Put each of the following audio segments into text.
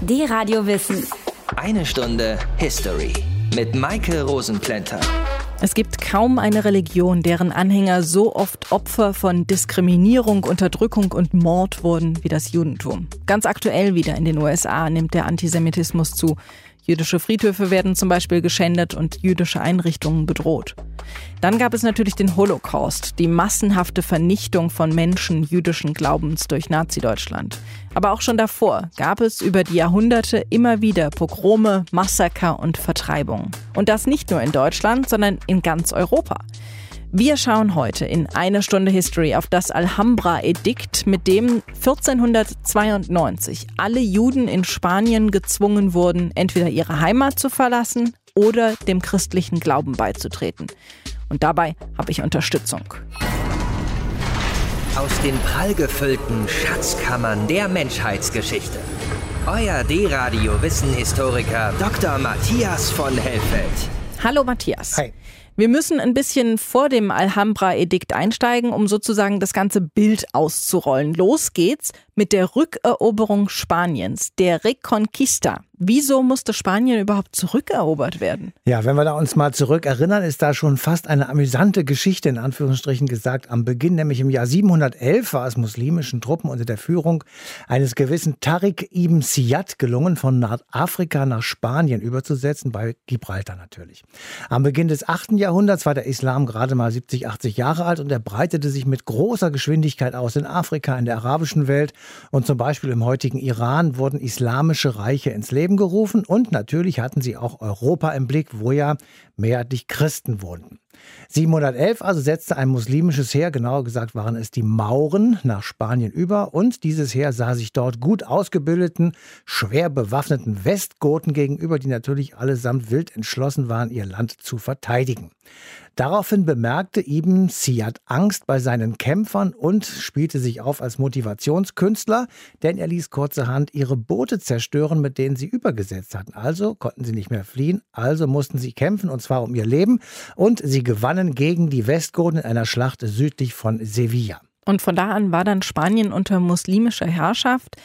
Die Radio Wissen. Eine Stunde History mit Maike Rosenplanter. Es gibt kaum eine Religion, deren Anhänger so oft Opfer von Diskriminierung, Unterdrückung und Mord wurden wie das Judentum. Ganz aktuell wieder in den USA nimmt der Antisemitismus zu. Jüdische Friedhöfe werden zum Beispiel geschändet und jüdische Einrichtungen bedroht. Dann gab es natürlich den Holocaust, die massenhafte Vernichtung von Menschen jüdischen Glaubens durch Nazi-Deutschland. Aber auch schon davor gab es über die Jahrhunderte immer wieder Pogrome, Massaker und Vertreibungen. Und das nicht nur in Deutschland, sondern in ganz Europa. Wir schauen heute in eine Stunde History auf das Alhambra-Edikt, mit dem 1492 alle Juden in Spanien gezwungen wurden, entweder ihre Heimat zu verlassen oder dem christlichen Glauben beizutreten. Und dabei habe ich Unterstützung. Aus den prallgefüllten Schatzkammern der Menschheitsgeschichte. Euer D-Radio-Wissenhistoriker Dr. Matthias von Hellfeld. Hallo Matthias. Hi. Wir müssen ein bisschen vor dem Alhambra-Edikt einsteigen, um sozusagen das ganze Bild auszurollen. Los geht's mit der Rückeroberung Spaniens, der Reconquista. Wieso musste Spanien überhaupt zurückerobert werden? Ja, wenn wir da uns mal zurückerinnern, ist da schon fast eine amüsante Geschichte in Anführungsstrichen gesagt. Am Beginn, nämlich im Jahr 711, war es muslimischen Truppen unter der Führung eines gewissen Tariq ibn Ziyad gelungen, von Nordafrika nach Spanien überzusetzen, bei Gibraltar natürlich. Am Beginn des 8. Jahrhunderts war der Islam gerade mal 70, 80 Jahre alt und er breitete sich mit großer Geschwindigkeit aus in Afrika, in der arabischen Welt und zum Beispiel im heutigen Iran wurden islamische Reiche ins Leben gerufen und natürlich hatten sie auch Europa im Blick, wo ja mehrheitlich Christen wohnten. 711 also setzte ein muslimisches Heer, genauer gesagt waren es die Mauren, nach Spanien über und dieses Heer sah sich dort gut ausgebildeten, schwer bewaffneten Westgoten gegenüber, die natürlich allesamt wild entschlossen waren, ihr Land zu verteidigen. Daraufhin bemerkte Ibn Siyad Angst bei seinen Kämpfern und spielte sich auf als Motivationskünstler, denn er ließ kurzerhand ihre Boote zerstören, mit denen sie übergesetzt hatten. Also konnten sie nicht mehr fliehen, also mussten sie kämpfen und zwar um ihr Leben und sie gewannen gegen die Westgoten in einer Schlacht südlich von Sevilla. Und von da an war dann Spanien unter muslimischer Herrschaft.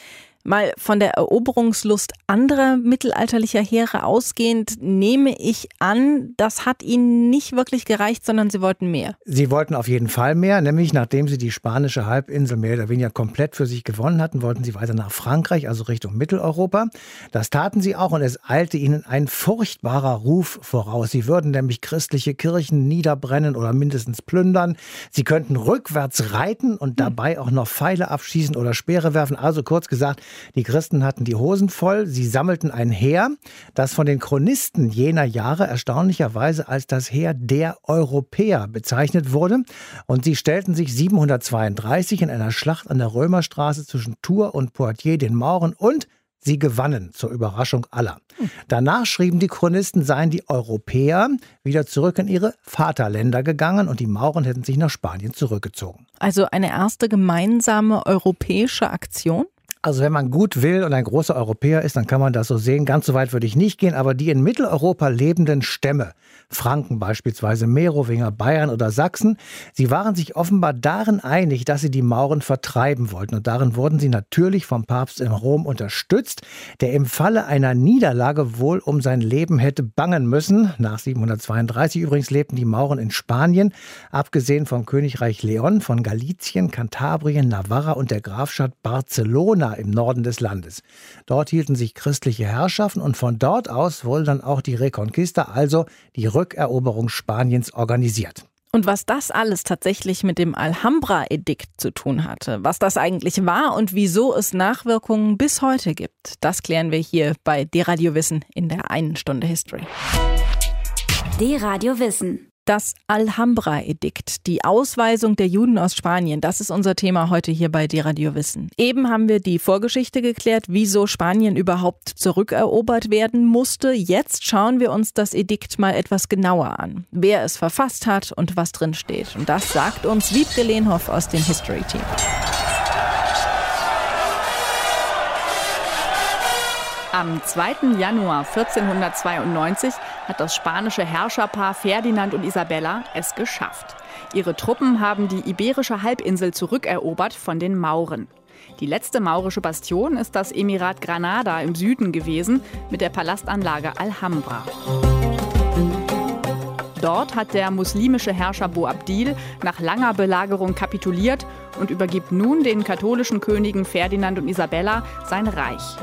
Mal von der Eroberungslust anderer mittelalterlicher Heere ausgehend, nehme ich an, das hat ihnen nicht wirklich gereicht, sondern sie wollten mehr. Sie wollten auf jeden Fall mehr, nämlich nachdem sie die spanische Halbinsel mehr oder weniger komplett für sich gewonnen hatten, wollten sie weiter nach Frankreich, also Richtung Mitteleuropa. Das taten sie auch und es eilte ihnen ein furchtbarer Ruf voraus. Sie würden nämlich christliche Kirchen niederbrennen oder mindestens plündern. Sie könnten rückwärts reiten und dabei auch noch Pfeile abschießen oder Speere werfen. Also kurz gesagt, die Christen hatten die Hosen voll, sie sammelten ein Heer, das von den Chronisten jener Jahre erstaunlicherweise als das Heer der Europäer bezeichnet wurde. Und sie stellten sich 732 in einer Schlacht an der Römerstraße zwischen Tours und Poitiers den Mauren und Sie gewannen zur Überraschung aller. Danach schrieben die Chronisten, seien die Europäer wieder zurück in ihre Vaterländer gegangen und die Mauren hätten sich nach Spanien zurückgezogen. Also eine erste gemeinsame europäische Aktion? Also wenn man gut will und ein großer Europäer ist, dann kann man das so sehen. Ganz so weit würde ich nicht gehen, aber die in Mitteleuropa lebenden Stämme, Franken beispielsweise, Merowinger, Bayern oder Sachsen, sie waren sich offenbar darin einig, dass sie die Mauren vertreiben wollten. Und darin wurden sie natürlich vom Papst in Rom unterstützt, der im Falle einer Niederlage wohl um sein Leben hätte bangen müssen. Nach 732 übrigens lebten die Mauren in Spanien, abgesehen vom Königreich Leon, von Galizien, Kantabrien, Navarra und der Grafschaft Barcelona im Norden des Landes. Dort hielten sich christliche Herrschaften und von dort aus wurde dann auch die Reconquista, also die Rückeroberung Spaniens, organisiert. Und was das alles tatsächlich mit dem Alhambra-Edikt zu tun hatte, was das eigentlich war und wieso es Nachwirkungen bis heute gibt, das klären wir hier bei D-Radio Wissen in der einen Stunde History. D-Radio Wissen. Das Alhambra-Edikt, die Ausweisung der Juden aus Spanien, das ist unser Thema heute hier bei Die Radio Wissen. Eben haben wir die Vorgeschichte geklärt, wieso Spanien überhaupt zurückerobert werden musste. Jetzt schauen wir uns das Edikt mal etwas genauer an, wer es verfasst hat und was drin steht. Und das sagt uns Wiebke Lehnhoff aus dem History Team. Am 2. Januar 1492 hat das spanische Herrscherpaar Ferdinand und Isabella es geschafft. Ihre Truppen haben die iberische Halbinsel zurückerobert von den Mauren. Die letzte maurische Bastion ist das Emirat Granada im Süden gewesen mit der Palastanlage Alhambra. Dort hat der muslimische Herrscher Boabdil nach langer Belagerung kapituliert und übergibt nun den katholischen Königen Ferdinand und Isabella sein Reich.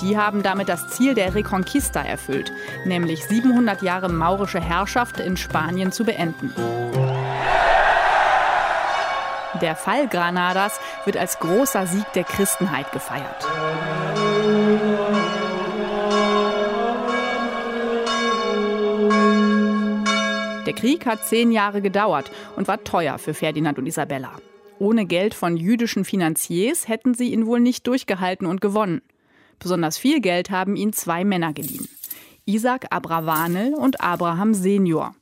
Die haben damit das Ziel der Reconquista erfüllt, nämlich 700 Jahre maurische Herrschaft in Spanien zu beenden. Der Fall Granadas wird als großer Sieg der Christenheit gefeiert. Der Krieg hat zehn Jahre gedauert und war teuer für Ferdinand und Isabella. Ohne Geld von jüdischen Finanziers hätten sie ihn wohl nicht durchgehalten und gewonnen. Besonders viel Geld haben ihn zwei Männer geliehen. Isaac Abravanel und Abraham Senior.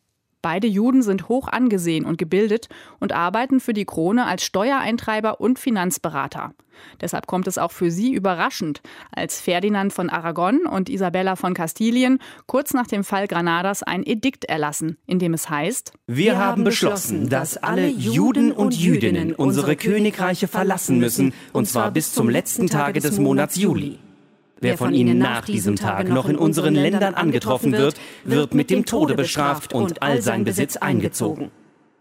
Beide Juden sind hoch angesehen und gebildet und arbeiten für die Krone als Steuereintreiber und Finanzberater. Deshalb kommt es auch für sie überraschend, als Ferdinand von Aragon und Isabella von Kastilien kurz nach dem Fall Granadas ein Edikt erlassen, in dem es heißt: Wir haben beschlossen, dass alle Juden und Jüdinnen unsere Königreiche verlassen müssen, und zwar bis zum letzten Tage des Monats Juli. Wer von ihnen nach diesem Tag noch in unseren Ländern angetroffen wird, wird mit dem Tode bestraft und all sein Besitz eingezogen.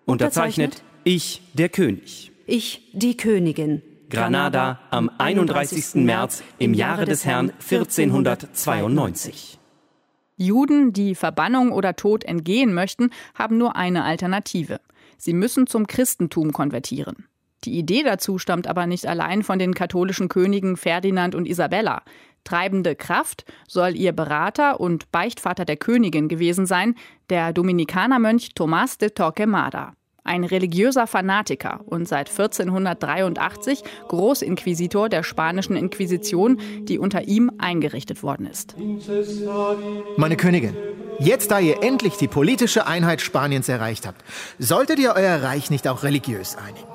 Unterzeichnet ich, der König. Ich, die Königin. Granada am 31. März im Jahre des Herrn 1492. Juden, die Verbannung oder Tod entgehen möchten, haben nur eine Alternative. Sie müssen zum Christentum konvertieren. Die Idee dazu stammt aber nicht allein von den katholischen Königen Ferdinand und Isabella. Treibende Kraft soll ihr Berater und Beichtvater der Königin gewesen sein, der Dominikanermönch Tomás de Torquemada. Ein religiöser Fanatiker und seit 1483 Großinquisitor der spanischen Inquisition, die unter ihm eingerichtet worden ist. Meine Königin, jetzt da ihr endlich die politische Einheit Spaniens erreicht habt, solltet ihr euer Reich nicht auch religiös einigen?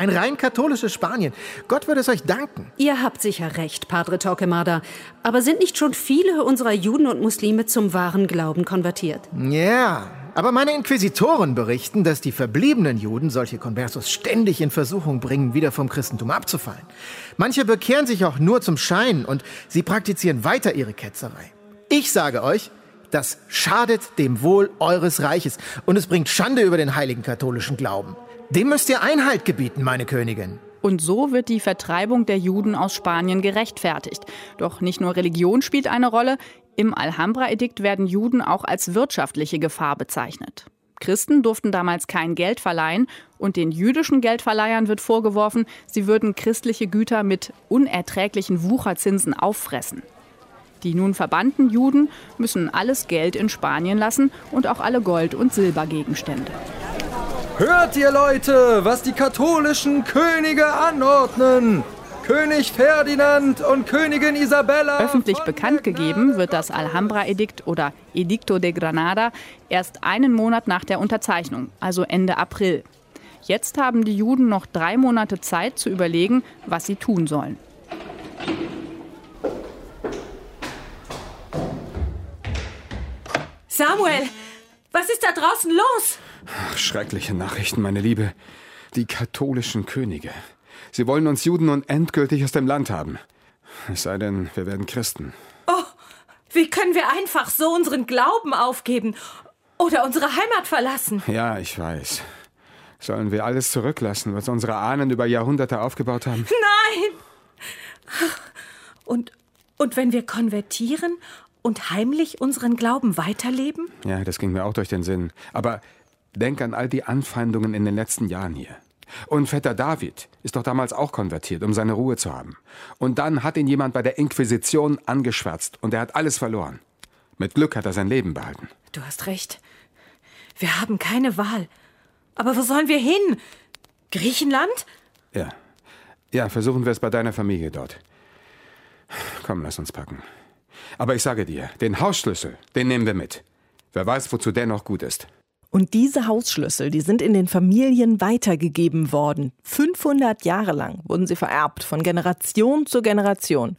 Ein rein katholisches Spanien. Gott würde es euch danken. Ihr habt sicher recht, Padre Torquemada. Aber sind nicht schon viele unserer Juden und Muslime zum wahren Glauben konvertiert? Ja, aber meine Inquisitoren berichten, dass die verbliebenen Juden solche Conversos ständig in Versuchung bringen, wieder vom Christentum abzufallen. Manche bekehren sich auch nur zum Schein und sie praktizieren weiter ihre Ketzerei. Ich sage euch, das schadet dem Wohl eures Reiches und es bringt Schande über den heiligen katholischen Glauben. Dem müsst ihr Einhalt gebieten, meine Königin. Und so wird die Vertreibung der Juden aus Spanien gerechtfertigt. Doch nicht nur Religion spielt eine Rolle. Im Alhambra-Edikt werden Juden auch als wirtschaftliche Gefahr bezeichnet. Christen durften damals kein Geld verleihen und den jüdischen Geldverleihern wird vorgeworfen, sie würden christliche Güter mit unerträglichen Wucherzinsen auffressen. Die nun verbannten Juden müssen alles Geld in Spanien lassen und auch alle Gold- und Silbergegenstände. Hört ihr Leute, was die katholischen Könige anordnen? König Ferdinand und Königin Isabella. Öffentlich bekannt gegeben wird das Alhambra-Edikt oder Edicto de Granada erst einen Monat nach der Unterzeichnung, also Ende April. Jetzt haben die Juden noch drei Monate Zeit zu überlegen, was sie tun sollen. Samuel, was ist da draußen los? Ach, schreckliche Nachrichten, meine Liebe. Die katholischen Könige. Sie wollen uns Juden nun endgültig aus dem Land haben. Es sei denn, wir werden Christen. Oh, wie können wir einfach so unseren Glauben aufgeben oder unsere Heimat verlassen? Ja, ich weiß. Sollen wir alles zurücklassen, was unsere Ahnen über Jahrhunderte aufgebaut haben? Nein! Und, und wenn wir konvertieren und heimlich unseren Glauben weiterleben? Ja, das ging mir auch durch den Sinn. Aber Denk an all die Anfeindungen in den letzten Jahren hier. Und Vetter David ist doch damals auch konvertiert, um seine Ruhe zu haben. Und dann hat ihn jemand bei der Inquisition angeschwärzt und er hat alles verloren. Mit Glück hat er sein Leben behalten. Du hast recht. Wir haben keine Wahl. Aber wo sollen wir hin? Griechenland? Ja. Ja, versuchen wir es bei deiner Familie dort. Komm, lass uns packen. Aber ich sage dir, den Hausschlüssel, den nehmen wir mit. Wer weiß, wozu der noch gut ist. Und diese Hausschlüssel, die sind in den Familien weitergegeben worden. 500 Jahre lang wurden sie vererbt, von Generation zu Generation.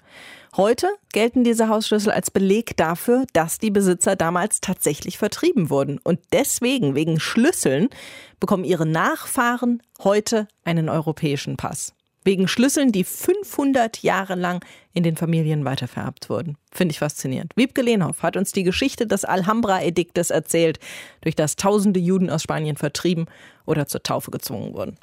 Heute gelten diese Hausschlüssel als Beleg dafür, dass die Besitzer damals tatsächlich vertrieben wurden. Und deswegen, wegen Schlüsseln, bekommen ihre Nachfahren heute einen europäischen Pass. Wegen Schlüsseln, die 500 Jahre lang in den Familien weitervererbt wurden. Finde ich faszinierend. Wiebke Lehnhoff hat uns die Geschichte des Alhambra-Ediktes erzählt, durch das tausende Juden aus Spanien vertrieben oder zur Taufe gezwungen wurden.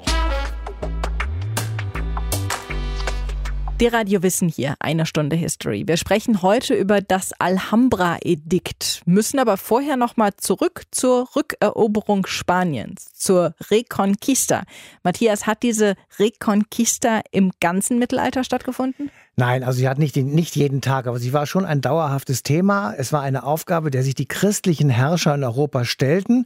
Die Radio Wissen hier, eine Stunde History. Wir sprechen heute über das Alhambra-Edikt, müssen aber vorher noch mal zurück zur Rückeroberung Spaniens, zur Reconquista. Matthias, hat diese Reconquista im ganzen Mittelalter stattgefunden? Nein, also sie hat nicht, nicht jeden Tag, aber sie war schon ein dauerhaftes Thema. Es war eine Aufgabe, der sich die christlichen Herrscher in Europa stellten,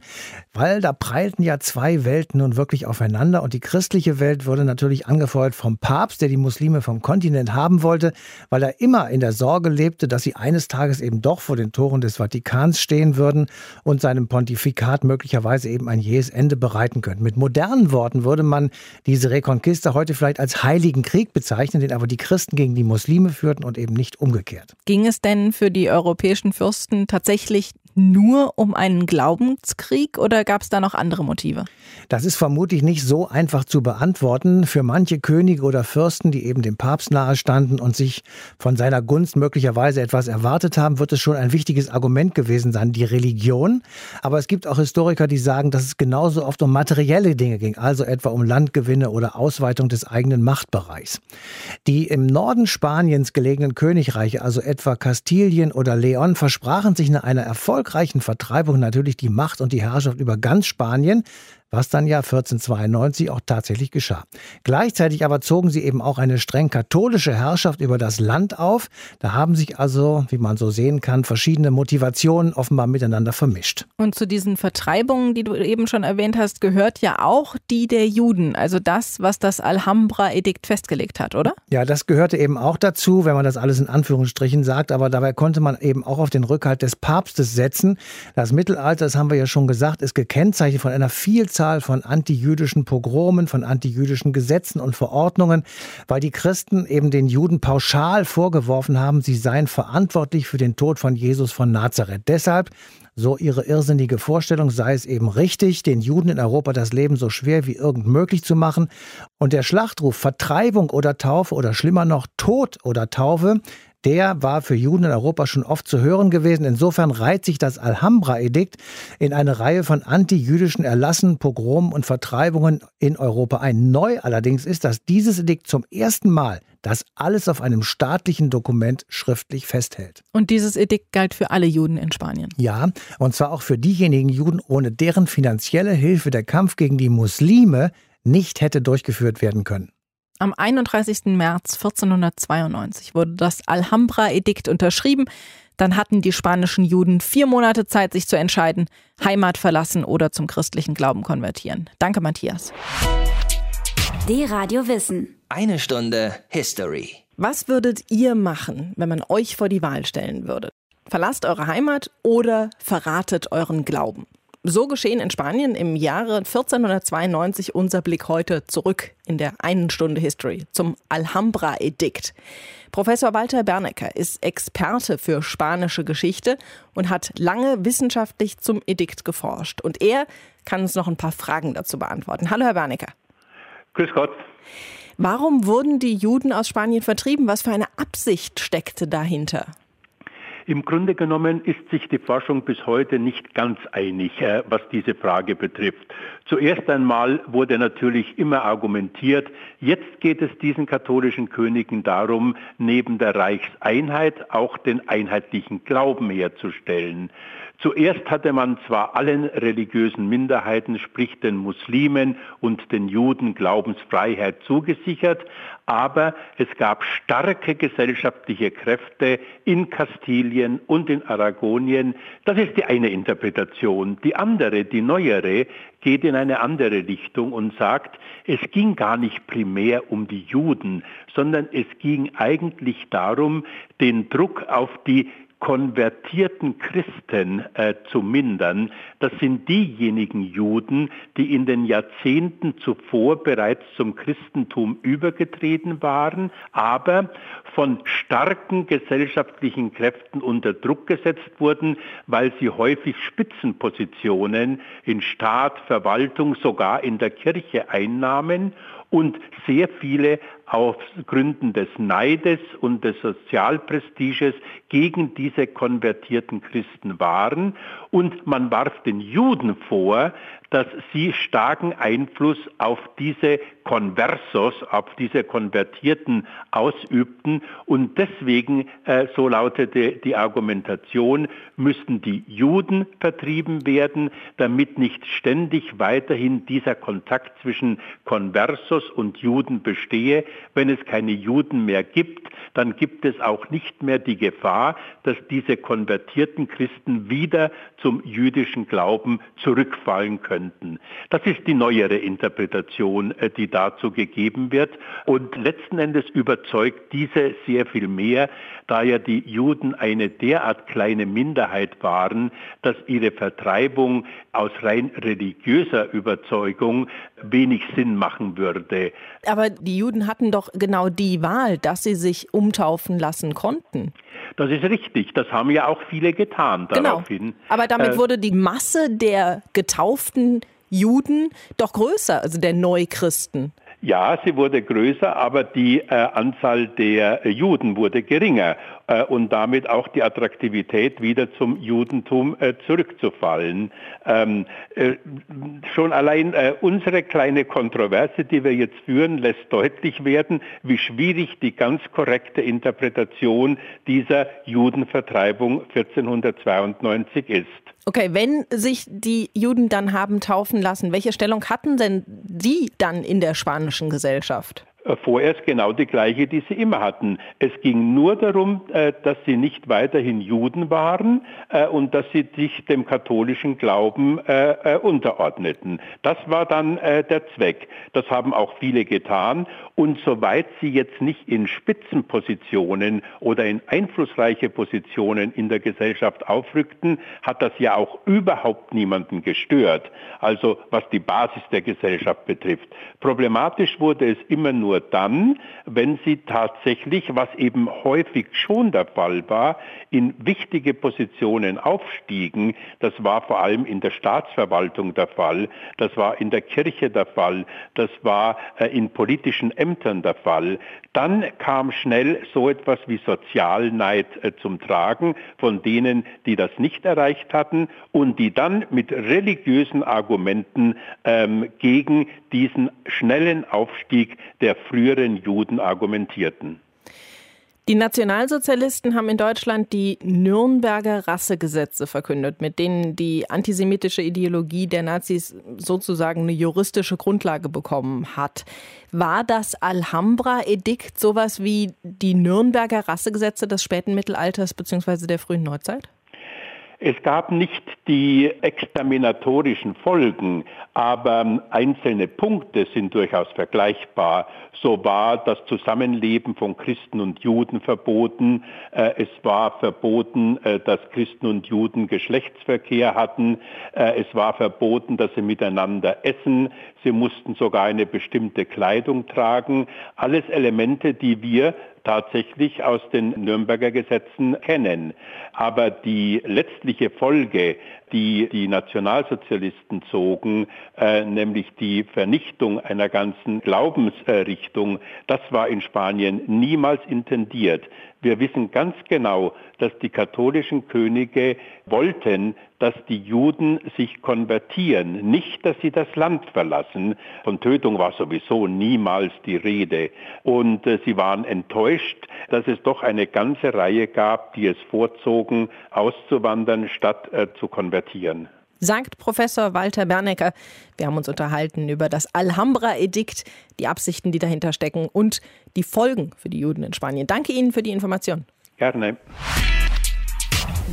weil da preilten ja zwei Welten nun wirklich aufeinander und die christliche Welt wurde natürlich angefeuert vom Papst, der die Muslime vom Kontinent haben wollte, weil er immer in der Sorge lebte, dass sie eines Tages eben doch vor den Toren des Vatikans stehen würden und seinem Pontifikat möglicherweise eben ein jähes Ende bereiten könnten. Mit modernen Worten würde man diese Reconquista heute vielleicht als Heiligen Krieg bezeichnen, den aber die Christen gegen die die Muslime führten und eben nicht umgekehrt. Ging es denn für die europäischen Fürsten tatsächlich nur um einen Glaubenskrieg oder gab es da noch andere Motive? Das ist vermutlich nicht so einfach zu beantworten. Für manche Könige oder Fürsten, die eben dem Papst nahestanden und sich von seiner Gunst möglicherweise etwas erwartet haben, wird es schon ein wichtiges Argument gewesen sein, die Religion. Aber es gibt auch Historiker, die sagen, dass es genauso oft um materielle Dinge ging, also etwa um Landgewinne oder Ausweitung des eigenen Machtbereichs. Die im Norden Spaniens gelegenen Königreiche, also etwa Kastilien oder Leon, versprachen sich nach einer erfolgreichen Vertreibung natürlich die Macht und die Herrschaft über ganz Spanien, was dann ja 1492 auch tatsächlich geschah. Gleichzeitig aber zogen sie eben auch eine streng katholische Herrschaft über das Land auf. Da haben sich also, wie man so sehen kann, verschiedene Motivationen offenbar miteinander vermischt. Und zu diesen Vertreibungen, die du eben schon erwähnt hast, gehört ja auch die der Juden, also das, was das Alhambra-Edikt festgelegt hat, oder? Ja, das gehörte eben auch dazu, wenn man das alles in Anführungsstrichen sagt, aber dabei konnte man eben auch auf den Rückhalt des Papstes setzen. Das Mittelalter, das haben wir ja schon gesagt, ist gekennzeichnet von einer Vielzahl Vielzahl von antijüdischen Pogromen, von antijüdischen Gesetzen und Verordnungen, weil die Christen eben den Juden pauschal vorgeworfen haben, sie seien verantwortlich für den Tod von Jesus von Nazareth. Deshalb so ihre irrsinnige Vorstellung sei es eben richtig, den Juden in Europa das Leben so schwer wie irgend möglich zu machen. Und der Schlachtruf Vertreibung oder Taufe oder schlimmer noch Tod oder Taufe, der war für Juden in Europa schon oft zu hören gewesen. Insofern reiht sich das Alhambra-Edikt in eine Reihe von antijüdischen Erlassen, Pogromen und Vertreibungen in Europa ein. Neu allerdings ist, dass dieses Edikt zum ersten Mal das alles auf einem staatlichen Dokument schriftlich festhält. Und dieses Edikt galt für alle Juden in Spanien? Ja, und zwar auch für diejenigen Juden, ohne deren finanzielle Hilfe der Kampf gegen die Muslime nicht hätte durchgeführt werden können. Am 31. März 1492 wurde das Alhambra-Edikt unterschrieben. Dann hatten die spanischen Juden vier Monate Zeit, sich zu entscheiden, Heimat verlassen oder zum christlichen Glauben konvertieren. Danke, Matthias. Die Radio Wissen. Eine Stunde History. Was würdet ihr machen, wenn man euch vor die Wahl stellen würde? Verlasst eure Heimat oder verratet euren Glauben? So geschehen in Spanien im Jahre 1492 unser Blick heute zurück in der einen Stunde History zum Alhambra-Edikt. Professor Walter Bernecker ist Experte für spanische Geschichte und hat lange wissenschaftlich zum Edikt geforscht. Und er kann uns noch ein paar Fragen dazu beantworten. Hallo, Herr Bernecker. Grüß Gott. Warum wurden die Juden aus Spanien vertrieben? Was für eine Absicht steckte dahinter? Im Grunde genommen ist sich die Forschung bis heute nicht ganz einig, äh, was diese Frage betrifft. Zuerst einmal wurde natürlich immer argumentiert, jetzt geht es diesen katholischen Königen darum, neben der Reichseinheit auch den einheitlichen Glauben herzustellen. Zuerst hatte man zwar allen religiösen Minderheiten, sprich den Muslimen und den Juden Glaubensfreiheit zugesichert, aber es gab starke gesellschaftliche Kräfte in Kastilien und in Aragonien. Das ist die eine Interpretation. Die andere, die neuere, geht in eine andere Richtung und sagt, es ging gar nicht primär um die Juden, sondern es ging eigentlich darum, den Druck auf die konvertierten Christen äh, zu mindern, das sind diejenigen Juden, die in den Jahrzehnten zuvor bereits zum Christentum übergetreten waren, aber von starken gesellschaftlichen Kräften unter Druck gesetzt wurden, weil sie häufig Spitzenpositionen in Staat, Verwaltung, sogar in der Kirche einnahmen und sehr viele aus Gründen des Neides und des Sozialprestiges gegen diese konvertierten Christen waren. Und man warf den Juden vor, dass sie starken Einfluss auf diese Conversos, auf diese Konvertierten ausübten. Und deswegen, äh, so lautete die Argumentation, müssten die Juden vertrieben werden, damit nicht ständig weiterhin dieser Kontakt zwischen Conversos und Juden bestehe. Wenn es keine Juden mehr gibt, dann gibt es auch nicht mehr die Gefahr, dass diese konvertierten Christen wieder zum jüdischen Glauben zurückfallen könnten. Das ist die neuere Interpretation, äh, die dazu gegeben wird. Und letzten Endes überzeugt diese sehr viel mehr, da ja die Juden eine derart kleine Minderheit waren, dass ihre Vertreibung aus rein religiöser Überzeugung wenig Sinn machen würde. Aber die Juden hatten doch genau die Wahl, dass sie sich umtaufen lassen konnten. Das ist richtig. Das haben ja auch viele getan genau. daraufhin. Aber damit äh, wurde die Masse der getauften Juden doch größer, also der Neuchristen. Ja, sie wurde größer, aber die äh, Anzahl der äh, Juden wurde geringer und damit auch die Attraktivität wieder zum Judentum äh, zurückzufallen. Ähm, äh, schon allein äh, unsere kleine Kontroverse, die wir jetzt führen, lässt deutlich werden, wie schwierig die ganz korrekte Interpretation dieser Judenvertreibung 1492 ist. Okay, wenn sich die Juden dann haben taufen lassen, welche Stellung hatten denn sie dann in der spanischen Gesellschaft? Äh, vorerst genau die gleiche, die sie immer hatten. Es ging nur darum, äh, dass sie nicht weiterhin Juden waren äh, und dass sie sich dem katholischen Glauben unterordneten. Das war dann der Zweck. Das haben auch viele getan. Und soweit sie jetzt nicht in Spitzenpositionen oder in einflussreiche Positionen in der Gesellschaft aufrückten, hat das ja auch überhaupt niemanden gestört. Also was die Basis der Gesellschaft betrifft. Problematisch wurde es immer nur nur dann, wenn sie tatsächlich, was eben häufig schon der Fall war, in wichtige Positionen aufstiegen. Das war vor allem in der Staatsverwaltung der Fall, das war in der Kirche der Fall, das war äh, in politischen Ämtern der Fall. Dann kam schnell so etwas wie Sozialneid äh, zum Tragen von denen, die das nicht erreicht hatten und die dann mit religiösen Argumenten ähm, gegen diesen schnellen Aufstieg der früheren Juden argumentierten. Die Nationalsozialisten haben in Deutschland die Nürnberger Rassegesetze verkündet, mit denen die antisemitische Ideologie der Nazis sozusagen eine juristische Grundlage bekommen hat. War das Alhambra-Edikt sowas wie die Nürnberger Rassegesetze des späten Mittelalters bzw. der frühen Neuzeit? Es gab nicht die exterminatorischen Folgen, aber einzelne Punkte sind durchaus vergleichbar. So war das Zusammenleben von Christen und Juden verboten. Äh, es war verboten, äh, dass Christen und Juden Geschlechtsverkehr hatten. Äh, es war verboten, dass sie miteinander essen. Sie mussten sogar eine bestimmte Kleidung tragen. Alles Elemente, die wir tatsächlich aus den Nürnberger Gesetzen kennen. Aber die letztliche Folge, die die Nationalsozialisten zogen, äh, nämlich die Vernichtung einer ganzen Glaubensrichtung, das war in Spanien niemals intendiert. Wir wissen ganz genau, dass die katholischen Könige wollten, dass die Juden sich konvertieren, nicht, dass sie das Land verlassen. Von Tötung war sowieso niemals die Rede. Und äh, sie waren enttäuscht, dass es doch eine ganze Reihe gab, die es vorzogen, auszuwandern, statt äh, zu konvertieren sagt Professor Walter Bernecker. Wir haben uns unterhalten über das Alhambra-Edikt, die Absichten, die dahinter stecken und die Folgen für die Juden in Spanien. Danke Ihnen für die Information. Gerne.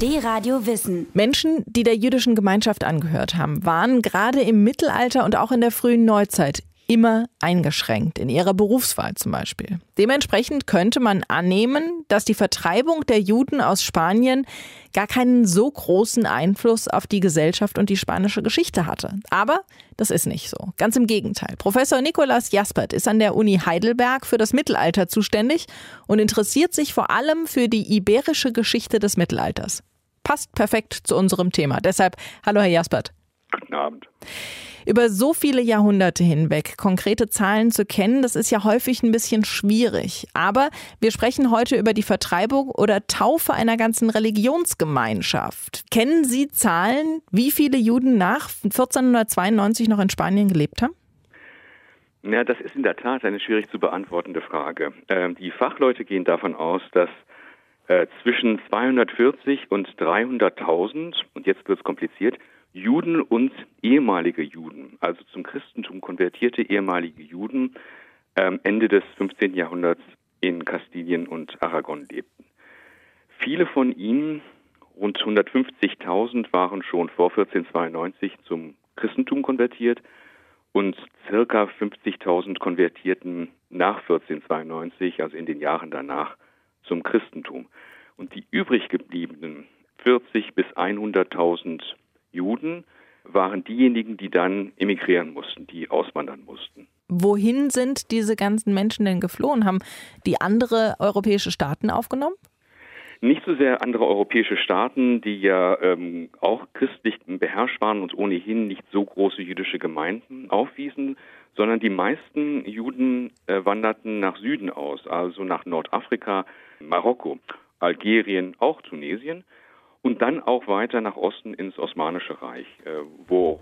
D-Radio Wissen. Menschen, die der jüdischen Gemeinschaft angehört haben, waren gerade im Mittelalter und auch in der frühen Neuzeit immer eingeschränkt, in ihrer Berufswahl zum Beispiel. Dementsprechend könnte man annehmen, dass die Vertreibung der Juden aus Spanien gar keinen so großen Einfluss auf die Gesellschaft und die spanische Geschichte hatte. Aber das ist nicht so. Ganz im Gegenteil. Professor Nikolaus Jaspert ist an der Uni Heidelberg für das Mittelalter zuständig und interessiert sich vor allem für die iberische Geschichte des Mittelalters. Passt perfekt zu unserem Thema. Deshalb, hallo Herr Jaspert. Guten Abend. Über so viele Jahrhunderte hinweg konkrete Zahlen zu kennen, das ist ja häufig ein bisschen schwierig. Aber wir sprechen heute über die Vertreibung oder Taufe einer ganzen Religionsgemeinschaft. Kennen Sie Zahlen, wie viele Juden nach 1492 noch in Spanien gelebt haben? Ja, das ist in der Tat eine schwierig zu beantwortende Frage. Ähm, die Fachleute gehen davon aus, dass äh, zwischen 240 und 300.000, und jetzt wird es kompliziert, Juden und ehemalige Juden, also zum Christentum konvertierte ehemalige Juden, ähm, Ende des 15. Jahrhunderts in Kastilien und Aragon lebten. Viele von ihnen, rund 150.000, waren schon vor 1492 zum Christentum konvertiert und circa 50.000 konvertierten nach 1492, also in den Jahren danach, zum Christentum. Und die übrig gebliebenen 40 bis 100.000 Juden waren diejenigen, die dann emigrieren mussten, die auswandern mussten. Wohin sind diese ganzen Menschen denn geflohen? Haben die andere europäische Staaten aufgenommen? Nicht so sehr andere europäische Staaten, die ja ähm, auch christlich beherrscht waren und ohnehin nicht so große jüdische Gemeinden aufwiesen, sondern die meisten Juden äh, wanderten nach Süden aus, also nach Nordafrika, Marokko, Algerien, auch Tunesien und dann auch weiter nach Osten ins Osmanische Reich, äh, wo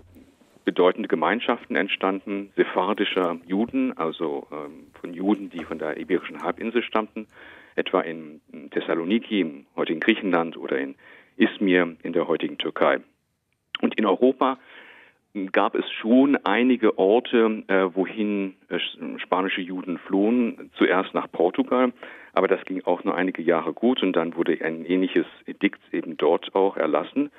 bedeutende Gemeinschaften entstanden, sephardischer Juden, also ähm, von Juden, die von der Iberischen Halbinsel stammten, etwa in Thessaloniki im heutigen Griechenland oder in Izmir in der heutigen Türkei. Und in Europa gab es schon einige Orte, äh, wohin äh, spanische Juden flohen. Zuerst nach Portugal, aber das ging auch nur einige Jahre gut und dann wurde ein ähnliches Edikt eben dort auch erlassen.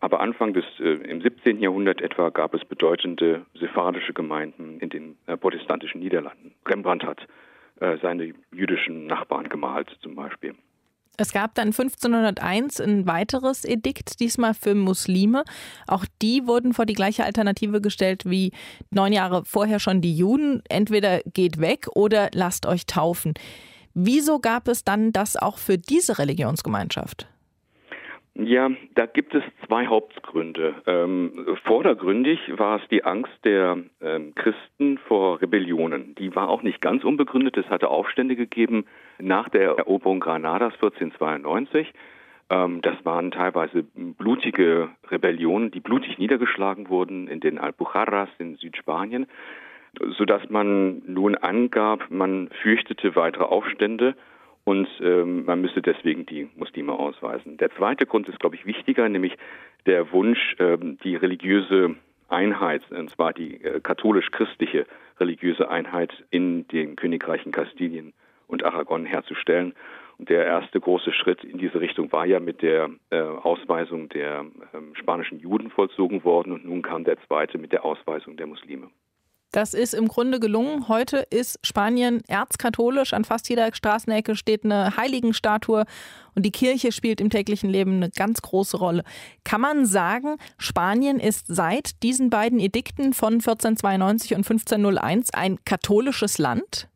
Aber Anfang des äh, im 17. Jahrhundert etwa gab es bedeutende sephardische Gemeinden in den äh, protestantischen Niederlanden. Rembrandt hat äh, seine jüdischen Nachbarn gemalt zum Beispiel. Es gab dann 1501 ein weiteres Edikt, diesmal für Muslime. Auch die wurden vor die gleiche Alternative gestellt wie neun Jahre vorher schon die Juden. Entweder geht weg oder lasst euch taufen. Wieso gab es dann das auch für diese Religionsgemeinschaft? Ja, da gibt es zwei Hauptgründe. Ähm, vordergründig war es die Angst der ähm, Christen vor Rebellionen. Die war auch nicht ganz unbegründet. Es hatte Aufstände gegeben nach der Eroberung Granadas 1492. Ähm, das waren teilweise blutige Rebellionen, die blutig niedergeschlagen wurden in den Alpujarras in Südspanien, sodass man nun angab, man fürchtete weitere Aufstände und ähm, man müsste deswegen die Muslime ausweisen. Der zweite Grund ist, glaube ich, wichtiger, nämlich der Wunsch, ähm, die religiöse Einheit, und zwar die äh, katholisch-christliche religiöse Einheit in den Königreichen Kastilien und Aragon herzustellen. Und der erste große Schritt in diese Richtung war ja mit der äh, Ausweisung der äh, spanischen Juden vollzogen worden und nun kam der zweite mit der Ausweisung der Muslime. Das ist im Grunde gelungen. Heute ist Spanien erzkatholisch. An fast jeder Straßenecke steht eine Heiligenstatue und die Kirche spielt im täglichen Leben eine ganz große Rolle. Kann man sagen, Spanien ist seit diesen beiden Edikten von 1492 und 1501 ein katholisches Land?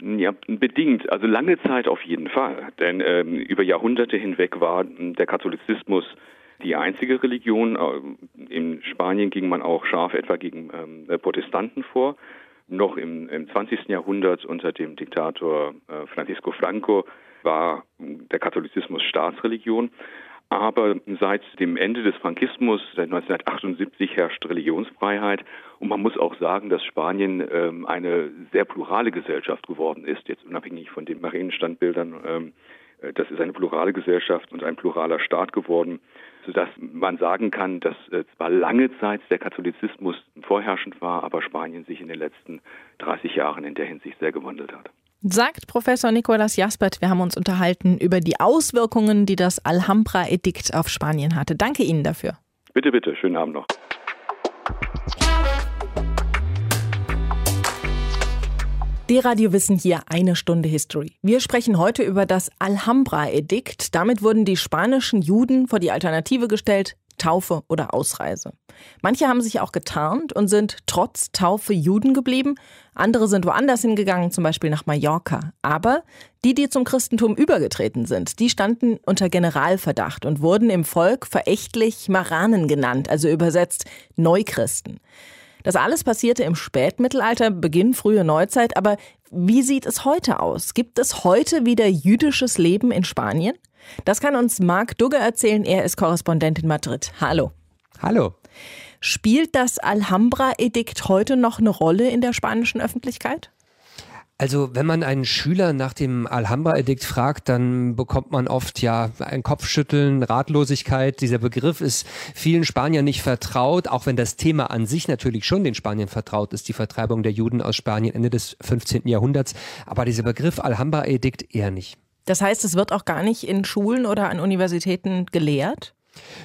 Ja, bedingt. Also lange Zeit auf jeden Fall. Denn ähm, über Jahrhunderte hinweg war der Katholizismus die einzige Religion. Äh, in Spanien ging man auch scharf etwa gegen ähm, Protestanten vor. Noch im, im 20. Jahrhundert unter dem Diktator äh, Francisco Franco war der Katholizismus Staatsreligion. Aber seit dem Ende des Frankismus, seit 1978, herrscht Religionsfreiheit. Und man muss auch sagen, dass Spanien ähm, eine sehr plurale Gesellschaft geworden ist, jetzt unabhängig von den Marienstandbildern. Ähm, äh, das ist eine plurale Gesellschaft und ein pluraler Staat geworden sodass man sagen kann, dass äh, zwar lange Zeit der Katholizismus vorherrschend war, aber Spanien sich in den letzten 30 Jahren in der Hinsicht sehr gewandelt hat. Sagt Professor Nicolas Jaspert, wir haben uns unterhalten über die Auswirkungen, die das Alhambra-Edikt auf Spanien hatte. Danke Ihnen dafür. Bitte, bitte, schönen Abend noch. D-Radio Wissen hier eine Stunde History. Wir sprechen heute über das Alhambra-Edikt. Damit wurden die spanischen Juden vor die Alternative gestellt, Taufe oder Ausreise. Manche haben sich auch getarnt und sind trotz Taufe Juden geblieben. Andere sind woanders hingegangen, zum Beispiel nach Mallorca. Aber die, die zum Christentum übergetreten sind, die standen unter Generalverdacht und wurden im Volk verächtlich Maranen genannt, also übersetzt Neuchristen. Das alles passierte im Spätmittelalter, Beginn frühe Neuzeit. Aber wie sieht es heute aus? Gibt es heute wieder jüdisches Leben in Spanien? Das kann uns Marc Dugge erzählen. Er ist Korrespondent in Madrid. Hallo. Hallo. Spielt das Alhambra-Edikt heute noch eine Rolle in der spanischen Öffentlichkeit? Also wenn man einen Schüler nach dem Alhambra-Edikt fragt, dann bekommt man oft ja ein Kopfschütteln, Ratlosigkeit. Dieser Begriff ist vielen Spaniern nicht vertraut, auch wenn das Thema an sich natürlich schon den Spaniern vertraut ist, die Vertreibung der Juden aus Spanien Ende des 15. Jahrhunderts. Aber dieser Begriff Alhambra-Edikt eher nicht. Das heißt, es wird auch gar nicht in Schulen oder an Universitäten gelehrt?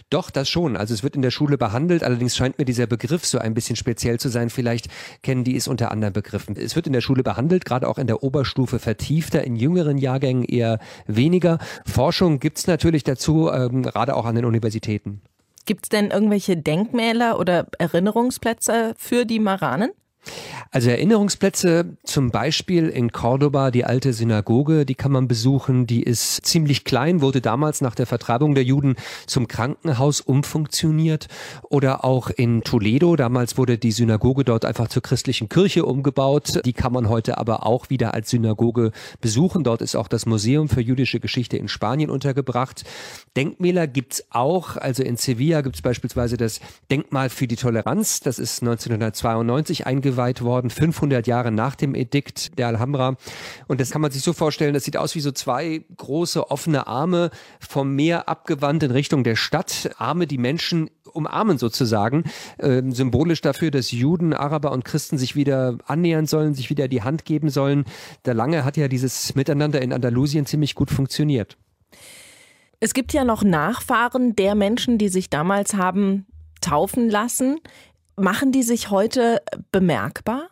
Doch, das schon. Also es wird in der Schule behandelt. Allerdings scheint mir dieser Begriff so ein bisschen speziell zu sein. Vielleicht kennen die es unter anderen Begriffen. Es wird in der Schule behandelt, gerade auch in der Oberstufe vertiefter, in jüngeren Jahrgängen eher weniger. Forschung gibt es natürlich dazu, ähm, gerade auch an den Universitäten. Gibt es denn irgendwelche Denkmäler oder Erinnerungsplätze für die Maranen? Also Erinnerungsplätze zum Beispiel in Cordoba, die alte Synagoge, die kann man besuchen. Die ist ziemlich klein, wurde damals nach der Vertreibung der Juden zum Krankenhaus umfunktioniert. Oder auch in Toledo, damals wurde die Synagoge dort einfach zur christlichen Kirche umgebaut. Die kann man heute aber auch wieder als Synagoge besuchen. Dort ist auch das Museum für jüdische Geschichte in Spanien untergebracht. Denkmäler gibt's auch. Also in Sevilla gibt's beispielsweise das Denkmal für die Toleranz. Das ist 1992 eingeweiht eingeweiht worden, 500 Jahre nach dem Edikt der Alhambra. Und das kann man sich so vorstellen, das sieht aus wie so zwei große offene Arme vom Meer abgewandt in Richtung der Stadt. Arme, die Menschen umarmen sozusagen. Äh, symbolisch dafür, dass Juden, Araber und Christen sich wieder annähern sollen, sich wieder die Hand geben sollen. Der Lange hat ja dieses Miteinander in Andalusien ziemlich gut funktioniert. Es gibt ja noch Nachfahren der Menschen, die sich damals haben taufen lassen. Machen die sich heute bemerkbar?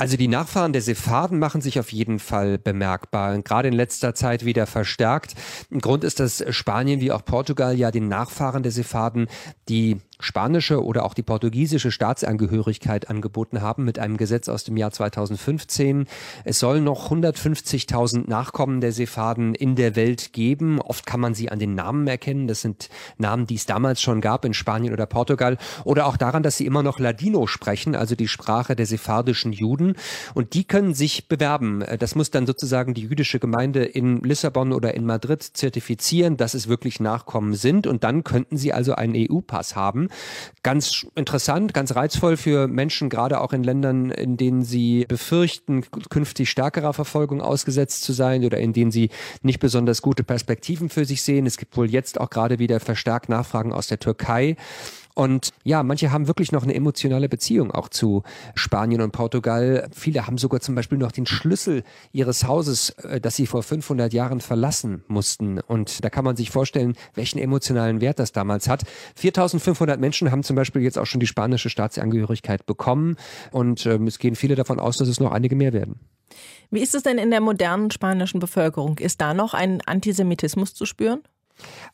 Also die Nachfahren der Sepharden machen sich auf jeden Fall bemerkbar, gerade in letzter Zeit wieder verstärkt. Ein Grund ist, dass Spanien wie auch Portugal ja den Nachfahren der Sepharden die spanische oder auch die portugiesische Staatsangehörigkeit angeboten haben mit einem Gesetz aus dem Jahr 2015. Es soll noch 150.000 Nachkommen der Sepharden in der Welt geben. Oft kann man sie an den Namen erkennen. Das sind Namen, die es damals schon gab in Spanien oder Portugal oder auch daran, dass sie immer noch Ladino sprechen, also die Sprache der sephardischen Juden. Und die können sich bewerben. Das muss dann sozusagen die jüdische Gemeinde in Lissabon oder in Madrid zertifizieren, dass es wirklich Nachkommen sind. Und dann könnten sie also einen EU-Pass haben. Ganz interessant, ganz reizvoll für Menschen, gerade auch in Ländern, in denen sie befürchten, künftig stärkerer Verfolgung ausgesetzt zu sein oder in denen sie nicht besonders gute Perspektiven für sich sehen. Es gibt wohl jetzt auch gerade wieder verstärkt Nachfragen aus der Türkei. Und ja, manche haben wirklich noch eine emotionale Beziehung auch zu Spanien und Portugal. Viele haben sogar zum Beispiel noch den Schlüssel ihres Hauses, äh, das sie vor 500 Jahren verlassen mussten. Und da kann man sich vorstellen, welchen emotionalen Wert das damals hat. 4500 Menschen haben zum Beispiel jetzt auch schon die spanische Staatsangehörigkeit bekommen. Und ähm, es gehen viele davon aus, dass es noch einige mehr werden. Wie ist es denn in der modernen spanischen Bevölkerung? Ist da noch ein Antisemitismus zu spüren?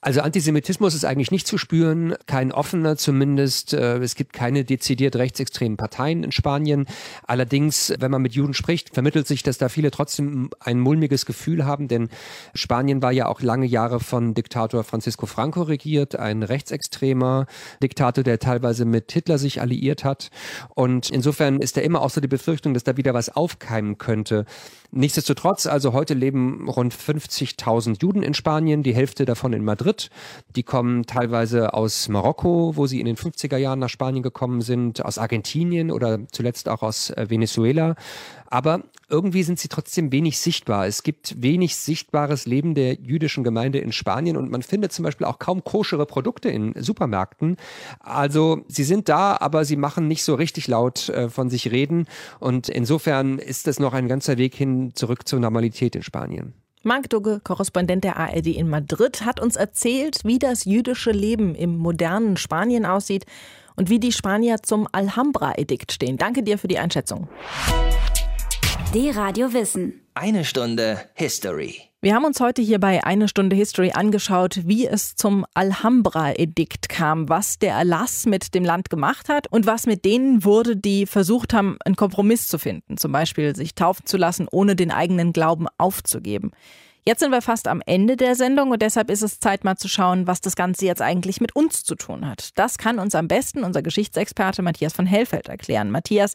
Also Antisemitismus ist eigentlich nicht zu spüren, kein offener zumindest. Äh, es gibt keine dezidiert rechtsextremen Parteien in Spanien. Allerdings, wenn man mit Juden spricht, vermittelt sich, dass da viele trotzdem ein mulmiges Gefühl haben, denn Spanien war ja auch lange Jahre von Diktator Francisco Franco regiert, ein rechtsextremer Diktator, der teilweise mit Hitler sich alliiert hat. Und insofern ist da immer auch so die Befürchtung, dass da wieder was aufkeimen könnte. Nichtsdestotrotz, also heute leben rund 50.000 Juden in Spanien, die Hälfte davon in Madrid. Die kommen teilweise aus Marokko, wo sie in den 50er Jahren nach Spanien gekommen sind, aus Argentinien oder zuletzt auch aus äh, Venezuela. Aber irgendwie sind sie trotzdem wenig sichtbar. Es gibt wenig sichtbares Leben der jüdischen Gemeinde in Spanien und man findet zum Beispiel auch kaum koschere Produkte in Supermärkten. Also sie sind da, aber sie machen nicht so richtig laut äh, von sich reden und insofern ist es noch ein ganzer Weg hin zurück zur Normalität in Spanien. Marc Dugge, Korrespondent der ARD in Madrid, hat uns erzählt, wie das jüdische Leben im modernen Spanien aussieht und wie die Spanier zum Alhambra-Edikt stehen. Danke dir für die Einschätzung. Die Radio Wissen. Eine Stunde History. Wir haben uns heute hier bei Eine Stunde History angeschaut, wie es zum Alhambra-Edikt kam, was der Erlass mit dem Land gemacht hat und was mit denen wurde, die versucht haben, einen Kompromiss zu finden, zum Beispiel sich taufen zu lassen, ohne den eigenen Glauben aufzugeben. Jetzt sind wir fast am Ende der Sendung und deshalb ist es Zeit mal zu schauen, was das Ganze jetzt eigentlich mit uns zu tun hat. Das kann uns am besten unser Geschichtsexperte Matthias von Hellfeld erklären. Matthias,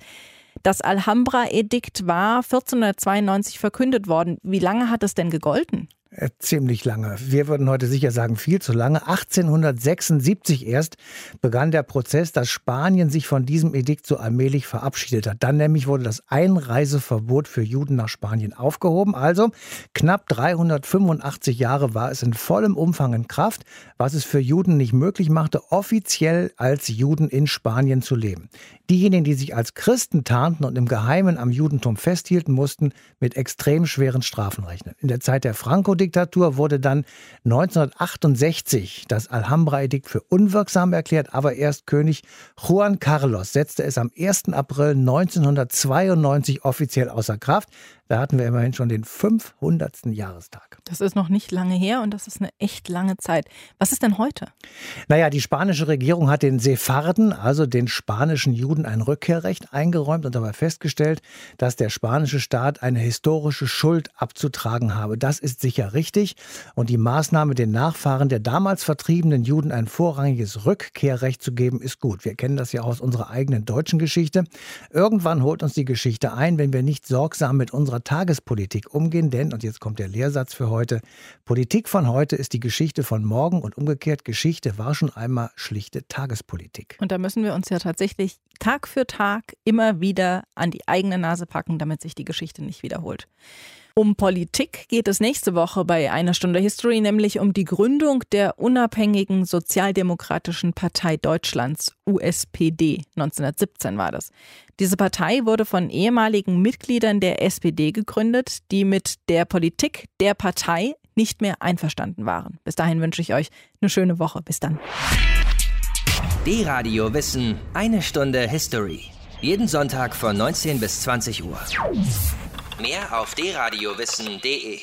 das Alhambra-Edikt war 1492 verkündet worden. Wie lange hat es denn gegolten? Äh, ziemlich lange. Wir würden heute sicher sagen, viel zu lange. 1876 erst begann der Prozess, dass Spanien sich von diesem Edikt so allmählich verabschiedet hat. Dann nämlich wurde das Einreiseverbot für Juden nach Spanien aufgehoben. Also knapp 385 Jahre war es in vollem Umfang in Kraft, was es für Juden nicht möglich machte, offiziell als Juden in Spanien zu leben. Diejenigen, die sich als Christen tarnten und im Geheimen am Judentum festhielten, mussten mit extrem schweren Strafen rechnen. In der Zeit der Franco-Diktatur wurde dann 1968 das Alhambra-Edikt für unwirksam erklärt, aber erst König Juan Carlos setzte es am 1. April 1992 offiziell außer Kraft. Da hatten wir immerhin schon den 500. Jahrestag. Das ist noch nicht lange her und das ist eine echt lange Zeit. Was ist denn heute? Naja, die spanische Regierung hat den Sepharden, also den spanischen Juden, ein Rückkehrrecht eingeräumt und dabei festgestellt, dass der spanische Staat eine historische Schuld abzutragen habe. Das ist sicher richtig. Und die Maßnahme, den Nachfahren der damals vertriebenen Juden ein vorrangiges Rückkehrrecht zu geben, ist gut. Wir kennen das ja aus unserer eigenen deutschen Geschichte. Irgendwann holt uns die Geschichte ein, wenn wir nicht sorgsam mit unserer Tagespolitik umgehen, denn, und jetzt kommt der Lehrsatz für heute, Politik von heute ist die Geschichte von morgen und umgekehrt, Geschichte war schon einmal schlichte Tagespolitik. Und da müssen wir uns ja tatsächlich Tag für Tag immer wieder an die eigene Nase packen, damit sich die Geschichte nicht wiederholt. Um Politik geht es nächste Woche bei einer Stunde History, nämlich um die Gründung der unabhängigen Sozialdemokratischen Partei Deutschlands, USPD. 1917 war das. Diese Partei wurde von ehemaligen Mitgliedern der SPD gegründet, die mit der Politik der Partei nicht mehr einverstanden waren. Bis dahin wünsche ich euch eine schöne Woche. Bis dann. D-Radio Wissen, eine Stunde History. Jeden Sonntag von 19 bis 20 Uhr. Mehr auf dradiowissen.de